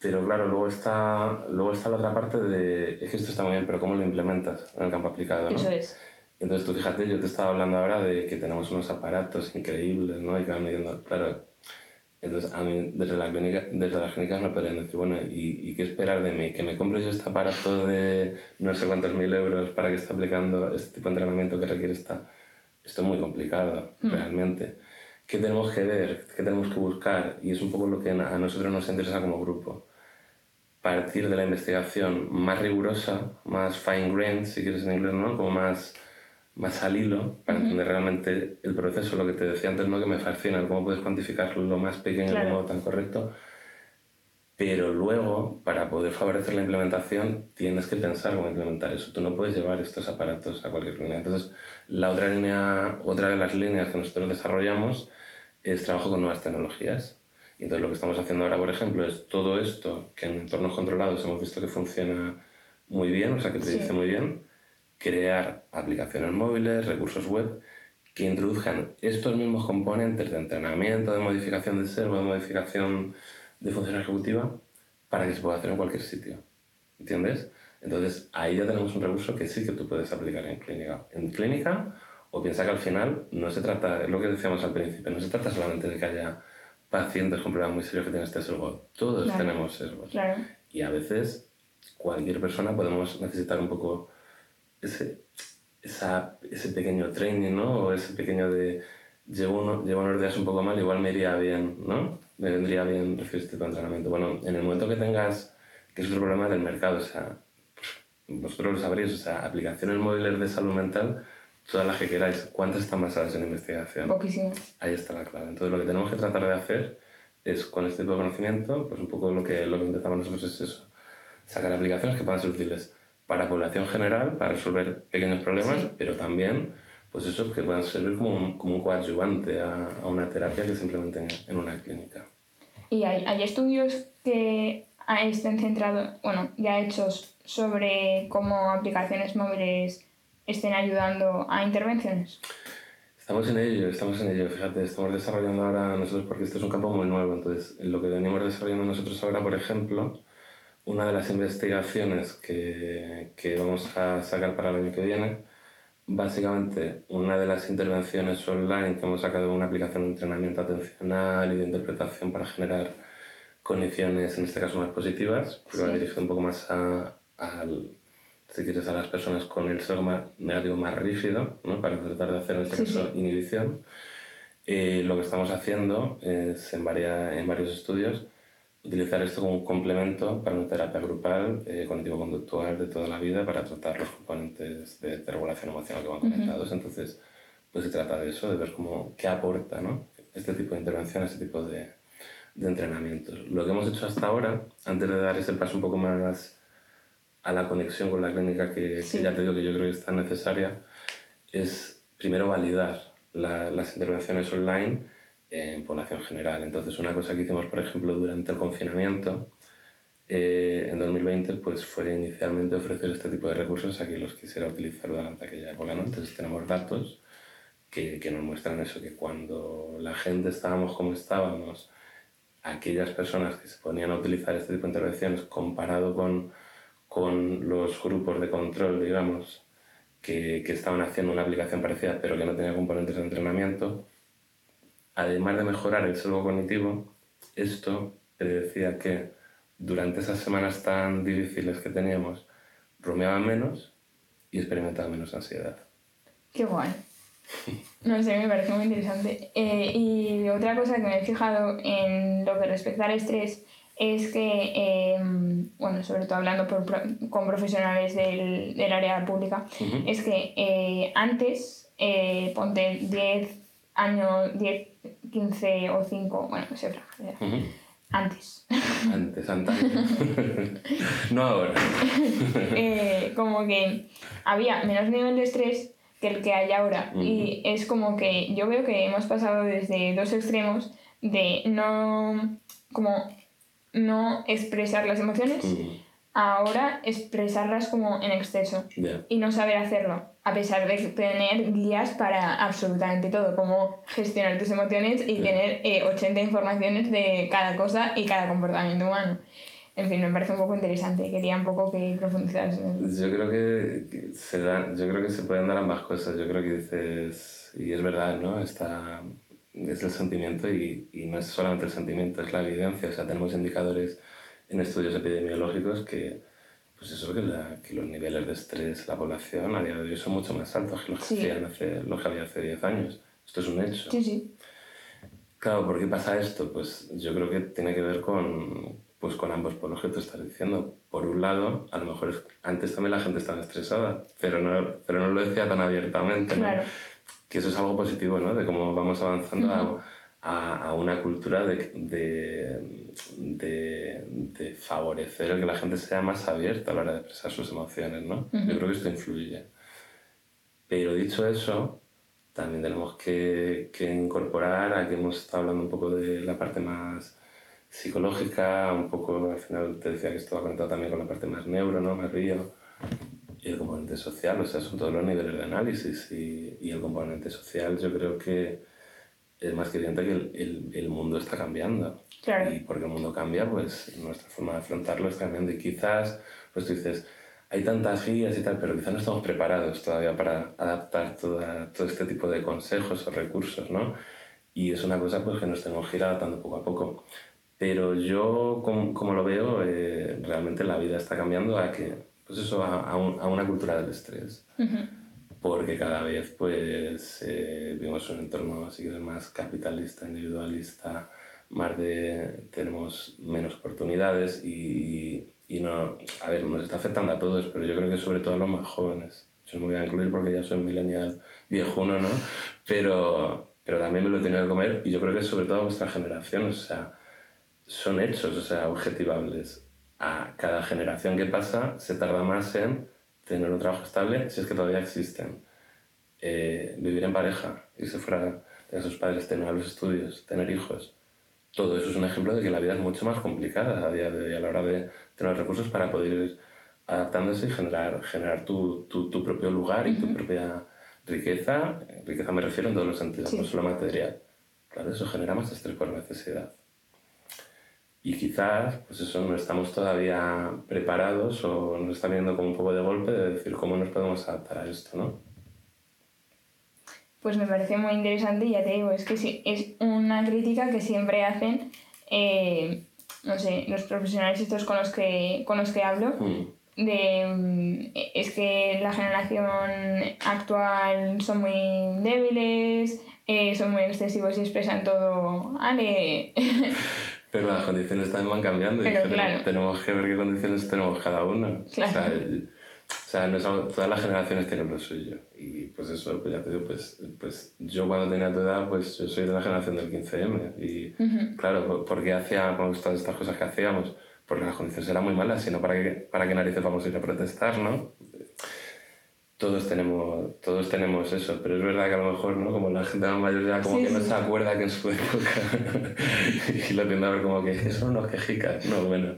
pero claro, luego está, luego está la otra parte de, es que esto está muy bien, pero ¿cómo lo implementas en el campo aplicado? ¿no? Eso es. Entonces tú fíjate, yo te estaba hablando ahora de que tenemos unos aparatos increíbles, ¿no? Y que van midiendo, claro, entonces a mí desde la clínica, desde las clínicas me podrían decir, bueno, ¿y, ¿y, qué esperar de mí? ¿Que me compre yo este aparato de no sé cuántos mil euros para que esté aplicando este tipo de entrenamiento que requiere esta? Esto es muy complicado, hmm. realmente. ¿Qué tenemos que ver? ¿Qué tenemos que buscar? Y es un poco lo que a nosotros nos interesa como grupo partir de la investigación más rigurosa, más fine grained, si quieres en inglés, ¿no? Como más, más al hilo, para entender realmente el proceso, lo que te decía antes, ¿no? Que me fascina, cómo puedes cuantificar lo más pequeño de modo tan correcto. Pero luego, para poder favorecer la implementación, tienes que pensar cómo implementar eso. Tú no puedes llevar estos aparatos a cualquier línea. Entonces, la otra línea, otra de las líneas que nosotros desarrollamos es trabajo con nuevas tecnologías entonces lo que estamos haciendo ahora, por ejemplo, es todo esto que en entornos controlados hemos visto que funciona muy bien, o sea, que predice muy bien, crear aplicaciones móviles, recursos web que introduzcan estos mismos componentes de entrenamiento, de modificación de servo, de modificación de función ejecutiva, para que se pueda hacer en cualquier sitio. ¿Entiendes? Entonces ahí ya tenemos un recurso que sí que tú puedes aplicar en clínica. En clínica, o piensa que al final no se trata, es lo que decíamos al principio, no se trata solamente de que haya pacientes con problemas muy serios que tienen este sesgo. Todos tenemos sesgos. Y a veces cualquier persona podemos necesitar un poco ese, esa, ese pequeño training, ¿no? O ese pequeño de llevo, uno, llevo unos días un poco mal, igual me iría bien, ¿no? Me vendría bien recibir este entrenamiento. Bueno, en el momento que tengas, que es otro problema del mercado, o sea, vosotros lo sabréis, o sea, aplicaciones móviles de salud mental todas las que queráis. ¿Cuántas están basadas en investigación? Poquísimas. Ahí está la clave. Entonces, lo que tenemos que tratar de hacer es, con este tipo de conocimiento, pues un poco lo que, lo que intentamos nosotros es eso, sacar aplicaciones que puedan ser útiles para la población general, para resolver pequeños problemas, pero también, pues eso, que puedan servir como un, como un coadyuvante a, a, una terapia que se implemente en, en una clínica. ¿Y hay, hay estudios que estén centrados, bueno, ya hechos sobre cómo aplicaciones móviles estén ayudando a intervenciones? Estamos en ello, estamos en ello, fíjate, estamos desarrollando ahora nosotros, porque esto es un campo muy nuevo, entonces lo que venimos desarrollando nosotros ahora, por ejemplo, una de las investigaciones que, que vamos a sacar para el año que viene, básicamente una de las intervenciones online que hemos sacado una aplicación de entrenamiento atencional y de interpretación para generar condiciones, en este caso más positivas, porque va dirigido un poco más a, al si quieres, a las personas con el sesgo negativo más rígido, ¿no? para tratar de hacer en este caso inhibición. Eh, lo que estamos haciendo es, en, varias, en varios estudios, utilizar esto como un complemento para una terapia grupal eh, cognitivo-conductual de toda la vida para tratar los componentes de, regulación emocional que van conectados. Entonces, pues se trata de eso, de ver cómo, qué aporta ¿no? este tipo de intervención, este tipo de, de entrenamientos. Lo que hemos hecho hasta ahora, antes de dar ese paso un poco más a la conexión con la clínica que, ya te digo que yo creo que es tan necesaria, es primero validar las intervenciones online en población general. Entonces, una cosa que hicimos, por ejemplo, durante el confinamiento, eh, en 2020 pues fue inicialmente ofrecer este tipo de recursos a quien los quisiera utilizar durante aquella época. ¿no? Entonces tenemos datos que, que, nos muestran eso, que cuando la gente estábamos como estábamos, aquellas personas que se ponían a utilizar este tipo de intervenciones comparado con, con los grupos de control, digamos, que, que, estaban haciendo una aplicación parecida pero que no tenía componentes de entrenamiento, además de mejorar el sesgo cognitivo, esto predecía que durante esas semanas tan difíciles que teníamos, bromeaban menos y experimentaban menos ansiedad. Qué guay. No sé, me parece muy interesante. Eh, y otra cosa que me he fijado en lo que respecta al estrés es que, em, bueno, sobre todo hablando con profesionales del, del área pública, es que eh, antes, eh, ponte 10 años, 10, 15 o 5, bueno, no sé, antes. Antes, antes. no ahora. Eh, como que había menos nivel de estrés que el que hay ahora. Y es como que yo veo que hemos pasado desde dos extremos de no, como no expresar las emociones ahora expresarlas como en exceso y no saber hacerlo, a pesar de tener guías para absolutamente todo, como gestionar tus emociones y tener 80 eh, informaciones de cada cosa y cada comportamiento humano. En fin, me parece un poco interesante, quería un poco que profundizas. Yo creo que se da, yo creo que se pueden dar ambas cosas, yo creo que dices, y es verdad, ¿no? Está, es el sentimiento y, y no es solamente el sentimiento, es la evidencia, o sea, tenemos indicadores en estudios epidemiológicos que, pues eso, que, la, que, los niveles de estrés en la población a día de hoy son mucho más altos que los que, hace, los que había hace 10 años. Esto es un hecho. Sí, sí. Claro, ¿por qué pasa esto? Pues yo creo que tiene que ver con, pues con ambos por lo que tú estás diciendo. Por un lado, a lo mejor antes también la gente estaba estresada, pero no, pero no lo decía tan abiertamente. Claro. Que eso es algo positivo, ¿no? De cómo vamos avanzando a a, a una cultura de, de, de, de, favorecer el que la gente sea más abierta a la hora de expresar sus emociones, ¿no? Yo creo que esto influye. Pero dicho eso, también tenemos que, que incorporar, aquí hemos estado hablando un poco de la parte más psicológica, un poco, al final te decía que esto va conectado también con la parte más neuro, ¿no? Más río. Y el componente social, o sea, son todos los niveles de análisis y, y el componente social yo creo que es más que evidente que el, el, mundo está cambiando. Claro. Y porque el mundo cambia, pues nuestra forma de afrontarlo está cambiando. Y quizás, pues tú dices, hay tantas guías y tal, pero quizás no estamos preparados todavía para adaptar toda, todo este tipo de consejos o recursos, ¿no? Y es una cosa pues, que nos tenemos que ir adaptando poco a poco. Pero yo, como, como lo veo, eh, realmente la vida está cambiando a que, pues eso, a, a, un, a una cultura del estrés. Uh porque cada vez pues eh, vivimos un entorno así más capitalista, individualista, más de tenemos menos oportunidades y, y, no, a ver, nos está afectando a todos, pero yo creo que sobre todo a los más jóvenes. Yo me voy a incluir porque ya soy millennial viejuno, ¿no? Pero, pero también me lo he tenido que comer y yo creo que sobre todo a vuestra generación, o sea, son hechos, o sea, objetivables. A cada generación que pasa se tarda más en tener un trabajo estable, si es que todavía existen, eh, vivir en pareja, irse fuera de sus padres, tener los estudios, tener hijos. Todo eso es un ejemplo de que la vida es mucho más complicada a día de hoy a la hora de tener recursos para poder ir adaptándose y generar, generar tu, tu, tu propio lugar y tu propia riqueza. Riqueza me refiero en todos los sentidos, no solo material. Claro, eso genera más estrés por necesidad. Y quizás, pues eso, no estamos todavía preparados o nos está viendo como un poco de golpe de decir cómo nos podemos adaptar a esto, ¿no? Pues me parece muy interesante y ya te digo, es que sí, es una crítica que siempre hacen, eh, no sé, los profesionales estos con los que, con los que hablo, mm. de mm, es que la generación actual son muy débiles, eh, son muy excesivos y expresan todo, ale. Pero las condiciones también van cambiando y tenemos, que ver qué condiciones tenemos cada uno. O sea, o sea no todas las generaciones tienen lo suyo. Y pues eso, pues ya te digo, pues, pues yo cuando tenía tu edad, pues yo soy de la generación del 15M. Y claro, ¿por qué hacíamos todas estas cosas que hacíamos? Porque las condiciones eran muy malas, sino para qué, para qué narices vamos a ir a protestar, ¿no? Todos tenemos, todos tenemos eso, pero es verdad que a lo mejor, ¿no? Como la gente más mayor ya como que no se acuerda que en su época y lo tiende a ver como que son unos quejicas, no, bueno.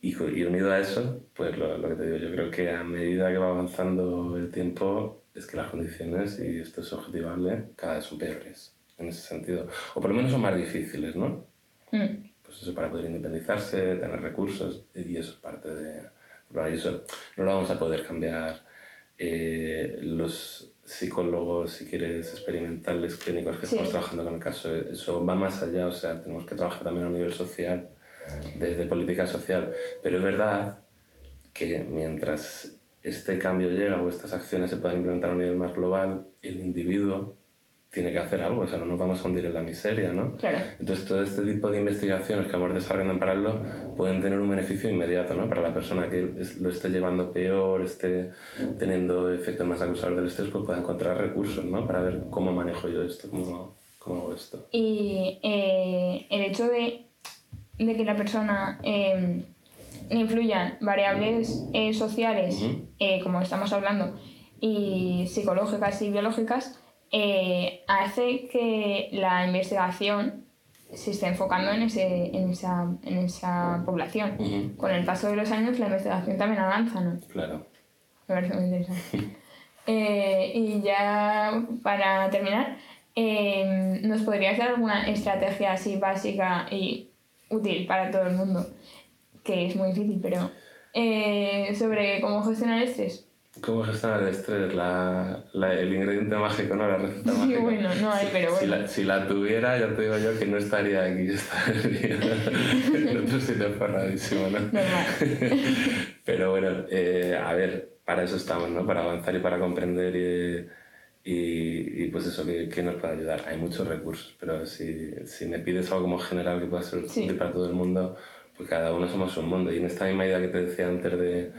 Y, y, unido a eso, pues lo, lo, que te digo, yo creo que a medida que va avanzando el tiempo, es que las condiciones, y esto es objetivable, cada vez son peores en ese sentido. O por lo menos son más difíciles, ¿no? Mm. Pues eso para poder independizarse, tener recursos, y eso es parte de... Bueno, eso no lo vamos a poder cambiar eh, los psicólogos, si quieres, experimentales, clínicos que estamos trabajando con el caso. Eso va más allá, o sea, tenemos que trabajar también a nivel social, desde política social. Pero es verdad que mientras este cambio llega o estas acciones se puedan implementar a un nivel más global, el individuo tiene que hacer algo, o sea, no nos vamos a hundir en la miseria, ¿no? Claro. Entonces, todo este tipo de investigaciones que vamos desarrollando en paralelo pueden tener un beneficio inmediato, ¿no? Para la persona que lo esté llevando peor, esté teniendo efectos más acusadores del estrés, pues pueda encontrar recursos, ¿no? Para ver cómo manejo yo esto, cómo, cómo hago esto. Y eh, el hecho de, de, que la persona... Eh, influyan variables eh, sociales, eh, como estamos hablando, y psicológicas y biológicas, eh, hace que la investigación se esté enfocando en, ese, en, esa, en esa población. Con el paso de los años la investigación también avanza, ¿no? Claro. Me parece muy interesante. y ya para terminar, ¿nos podrías dar alguna estrategia así básica y útil para todo el mundo que es muy difícil, pero eh, sobre cómo gestionar el estrés. ¿Cómo gestionar el estrés? La, la, el ingrediente mágico, ¿no? La receta sí, mágica. bueno, no hay, pero bueno. Si la, si la, tuviera, ya te digo yo que no estaría aquí, estaría en otro sitio ferradísimo, ¿no? Normal. pero bueno, eh, a ver, para eso estamos, ¿no? Para avanzar y para comprender y, y, y pues eso, que, que, nos puede ayudar. Hay muchos recursos, pero si, si me pides algo como general que pueda ser útil para todo el mundo, pues cada uno somos un mundo. Y en esta misma idea que te decía antes de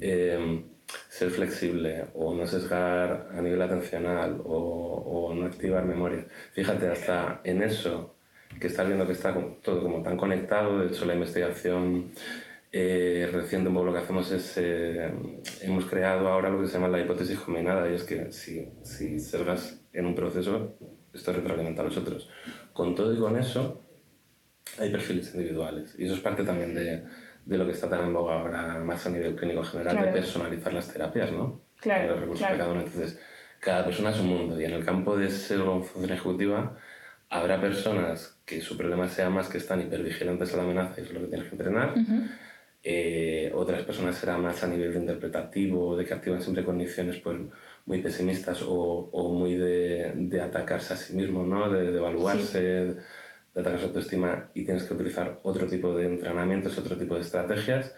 eh, ser flexible o no sesgar a nivel atencional o, o, no activar memoria, fíjate, hasta en eso que estás viendo que está todo como tan conectado, de hecho la investigación eh, reciente un poco lo que hacemos es, eh, hemos creado ahora lo que se llama la hipótesis combinada y es que si, si sesgas en un proceso, esto retroalimenta a los otros. Con todo y con eso, hay perfiles individuales. Y eso es parte también de, de lo que está tan en boga ahora, más a nivel clínico general, de personalizar las terapias, ¿no? Claro. Los recursos de cada uno. Entonces, cada persona es un mundo. Y en el campo de ser función ejecutiva, habrá personas que su problema sea más que están hipervigilantes a la amenaza y es lo que tienes que entrenar. Eh, otras personas serán más a nivel interpretativo, de que activan siempre condiciones pues, muy pesimistas o, o muy de, de, atacarse a sí mismo, ¿no? de, de evaluarse de atacar su autoestima y tienes que utilizar otro tipo de entrenamientos, otro tipo de estrategias.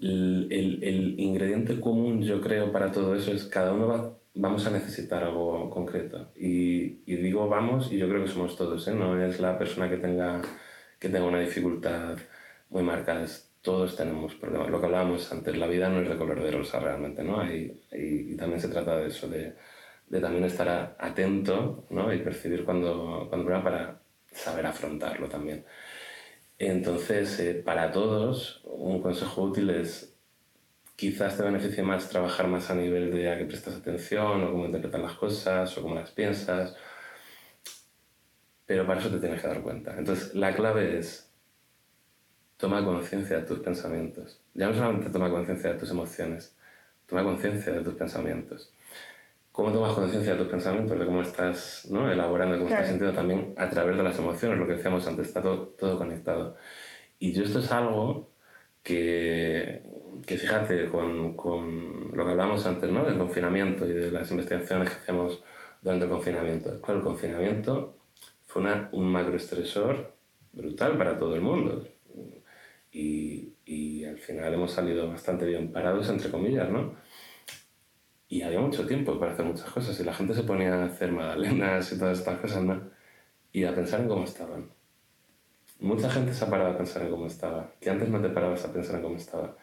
El, el, ingrediente común, yo creo, para todo eso es cada uno va, vamos a necesitar algo concreto. Y, y, digo vamos, y yo creo que somos todos, ¿eh? no es la persona que tenga, que tenga una dificultad muy marcada, todos tenemos problemas. Lo que hablábamos antes, la vida no es de color de rosa realmente, ¿no? Y, y, y también se trata de eso, de, de también estar atento ¿no? y percibir cuando, cuando para saber afrontarlo también. Entonces, eh, para todos, un consejo útil es quizás te beneficie más trabajar más a nivel de a qué prestas atención o cómo interpretas las cosas o cómo las piensas, pero para eso te tienes que dar cuenta. Entonces, la clave es toma conciencia de tus pensamientos. Ya no solamente toma conciencia de tus emociones, toma conciencia de tus pensamientos cómo tomas conciencia de tus pensamientos, de cómo estás ¿no? elaborando, cómo estás sintiendo también a través de las emociones, lo que decíamos antes, está todo, todo conectado. Y yo esto es algo que, que fíjate, con, con, lo que hablamos antes, ¿no? del confinamiento y de las investigaciones que hacemos durante el confinamiento. Claro, el confinamiento fue una, un macroestresor brutal para todo el mundo. Y, y al final hemos salido bastante bien parados, entre comillas, ¿no? Y había mucho tiempo para hacer muchas cosas y la gente se ponía a hacer magdalenas y todas estas cosas, ¿no? Y a pensar en cómo estaban. Mucha gente se ha parado a pensar en cómo estaba, que antes no te parabas a pensar en cómo estaba.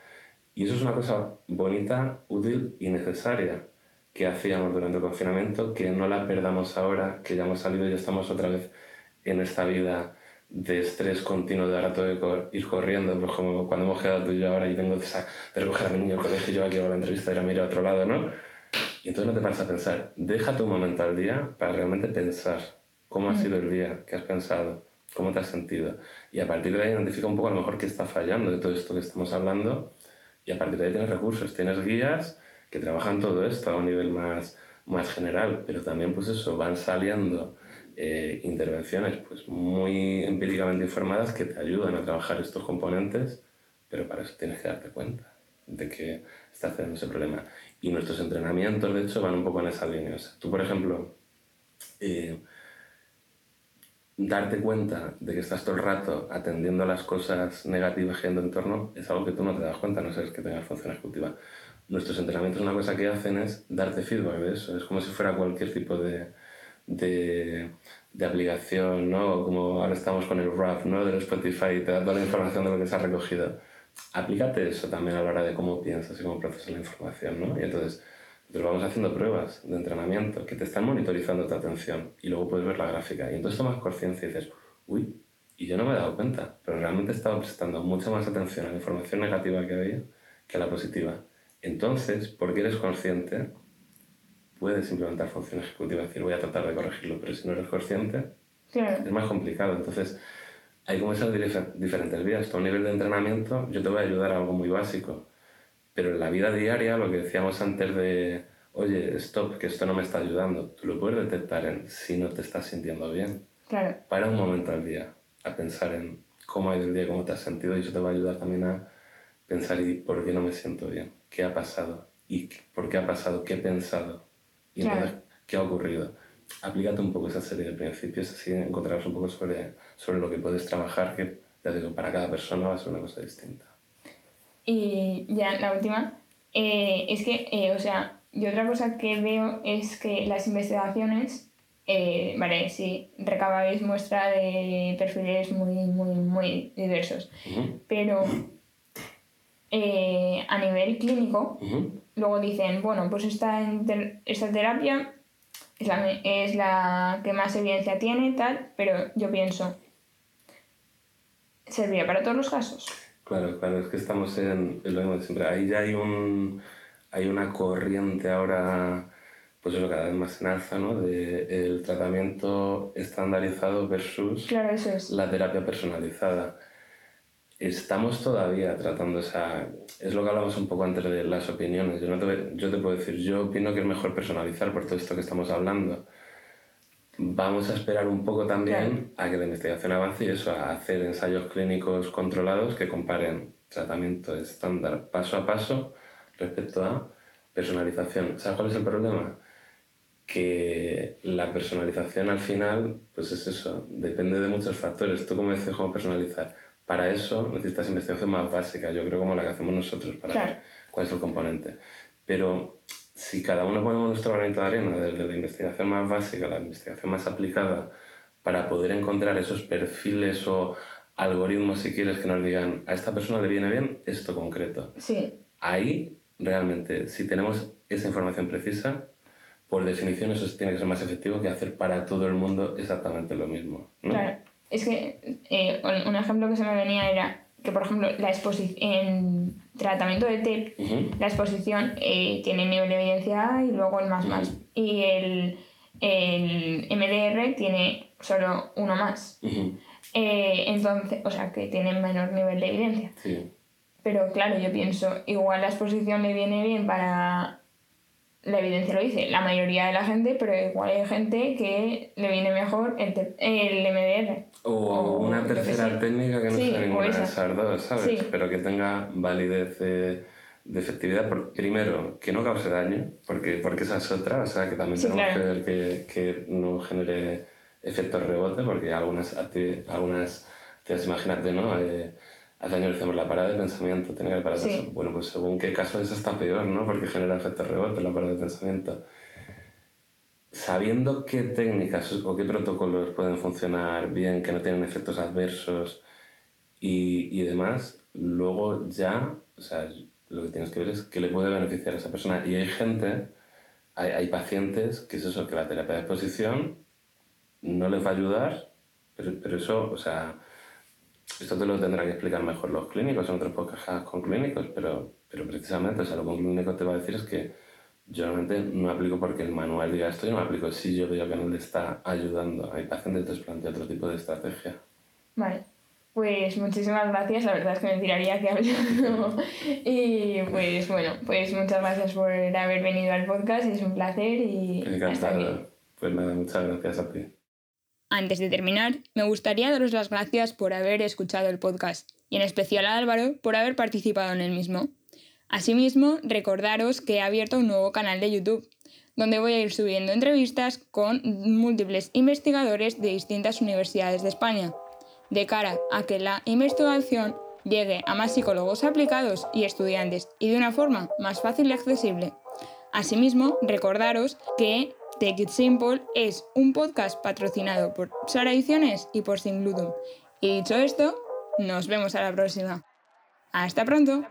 Y eso es una cosa bonita, útil y necesaria que hacíamos durante el confinamiento, que no la perdamos ahora, que ya hemos salido y ya estamos otra vez en esta vida de estrés continuo de ahora todo ir corriendo, pues como cuando hemos quedado tú y yo ahora y vengo de, de recoger a mi niño al colegio yo aquí hago la entrevista y a mirar a otro lado, ¿no? Y entonces no te paras a pensar, déjate un momento al día para realmente pensar cómo ha mm. sido el día, qué has pensado, ¿Cómo te has sentido? Y a partir de ahí identifica un poco a lo mejor qué está fallando de todo esto que estamos hablando y a partir de ahí tienes recursos, tienes guías que trabajan todo esto a un nivel más, más general, pero también pues eso, van saliendo eh, intervenciones pues muy empíricamente informadas que te ayudan a trabajar estos componentes, pero para eso tienes que darte cuenta de que está haciendo ese problema. Y nuestros entrenamientos, de hecho, van un poco en esa línea. tú, por ejemplo, eh, darte cuenta de que estás todo el rato atendiendo a las cosas negativas que hay en tu entorno es algo que tú no te das cuenta, no sabes que tengas función ejecutiva. Nuestros entrenamientos una cosa que hacen es darte feedback de eso, es como si fuera cualquier tipo de, de, de aplicación, ¿no? Como ahora estamos con el rap, ¿no? Del Spotify, te da toda la información de lo que se ha recogido. Aplícate eso también a la hora de cómo piensas y cómo procesas la información, ¿no? Y entonces pero vamos haciendo pruebas de entrenamiento que te están monitorizando tu atención y luego puedes ver la gráfica. Y entonces tomas conciencia y dices, uy, y yo no me he dado cuenta, pero realmente estaba prestando mucha más atención a la información negativa que había que a la positiva. Entonces, porque eres consciente, puedes implementar función ejecutiva y decir, voy a tratar de corregirlo, pero si no eres consciente, es más complicado. Entonces, hay como esas diferentes vías. A un nivel de entrenamiento, yo te voy a ayudar a algo muy básico pero en la vida diaria, lo que decíamos antes de, oye, stop, que esto no me está ayudando, tú lo puedes detectar en si no te estás sintiendo bien. Claro. Para un momento al día a pensar en cómo ha ido el día, cómo te has sentido, y eso te va a ayudar también a pensar y por qué no me siento bien, qué ha pasado, y por qué ha pasado, qué he pensado, y entonces qué ha ocurrido. Aplícate un poco esa serie de principios, así encontrarás un poco sobre, sobre lo que puedes trabajar, que ya digo, para cada persona va a ser una cosa distinta. Y ya la última, eh, es que, eh, o sea, y otra cosa que veo es que las investigaciones, eh, vale, sí, recabáis muestra de perfiles muy, muy, muy diversos, pero a nivel clínico, luego dicen, bueno, pues esta, esta terapia es la, es la que más evidencia tiene, tal, pero yo pienso, ¿serviría para todos los casos? Claro, claro, es que estamos en, lo mismo de siempre. Ahí ya hay, un, hay una corriente ahora, pues eso cada vez más en alza, ¿no? De el tratamiento estandarizado versus claro, eso es. la terapia personalizada. Estamos todavía tratando esa... Es lo que hablamos un poco antes de las opiniones. Yo, no te, yo te puedo decir, yo opino que es mejor personalizar por todo esto que estamos hablando Vamos a esperar un poco también a que la investigación avance y eso, a hacer ensayos clínicos controlados que comparen tratamiento estándar paso a paso respecto a personalización. ¿Sabes cuál es el problema? Que la personalización al final, pues es eso, depende de muchos factores. ¿Tú cómo dices cómo personalizar? Para eso necesitas investigación más básica, yo creo como la que hacemos nosotros, para ver cuál es el componente. Pero si cada uno ponemos nuestro granito de arena, desde la investigación más básica a la investigación más aplicada, para poder encontrar esos perfiles o algoritmos, si quieres, que nos digan, a esta persona le viene bien esto concreto. Sí. Ahí, realmente, si tenemos esa información precisa, por definición eso tiene que ser más efectivo que hacer para todo el mundo exactamente lo mismo. Claro. Es que eh, un ejemplo que se me venía era que, por ejemplo, la en tratamiento de TEP, la exposición eh, tiene nivel de evidencia A y luego el más más. Y el, el, MDR tiene solo uno más. Eh, entonces, o sea, que tiene menor nivel de evidencia. Pero claro, yo pienso, igual la exposición le viene bien para la evidencia lo dice, la mayoría de la gente, pero igual hay gente que le viene mejor el, el MDR. O, una tercera técnica que no sea ninguna de esas dos, ¿sabes? Pero que tenga validez de, efectividad. primero, que no cause daño, porque, porque esa es otra, o sea, que también tenemos que ver que, que, no genere efectos rebote, porque algunas, algunas imagínate, ¿no? Eh, Hace años decíamos la parada de pensamiento, tiene que parar sí. Bueno, pues según qué caso es está peor, ¿no? Porque genera efectos rebote la parada de pensamiento. Sabiendo qué técnicas o qué protocolos pueden funcionar bien, que no tienen efectos adversos y, y demás, luego ya, o sea, lo que tienes que ver es qué le puede beneficiar a esa persona. Y hay gente, hay, hay pacientes que es eso, que la terapia de exposición no les va a ayudar, pero, pero eso, o sea, esto te lo tendrán que explicar mejor los clínicos en otros podcasts con clínicos, pero, pero precisamente, o sea, lo que un clínico te va a decir es que yo realmente no aplico porque el manual diga esto, yo no aplico si yo veo que no le está ayudando. Hay pacientes que te plantea otro tipo de estrategia. Vale. Pues muchísimas gracias, la verdad es que me tiraría aquí hablando. y pues bueno, pues muchas gracias por haber venido al podcast, es un placer y. Encantado. Pues nada, muchas gracias a ti. Antes de terminar, me gustaría daros las gracias por haber escuchado el podcast y en especial a Álvaro por haber participado en el mismo. Asimismo, recordaros que he abierto un nuevo canal de YouTube, donde voy a ir subiendo entrevistas con múltiples investigadores de distintas universidades de España de cara a que la investigación llegue a más psicólogos aplicados y estudiantes y de una forma más fácil y accesible. Asimismo, recordaros que Take It Simple es un podcast patrocinado por Sara Ediciones y por Singlutum. Y dicho esto, nos vemos a la próxima. ¡Hasta pronto!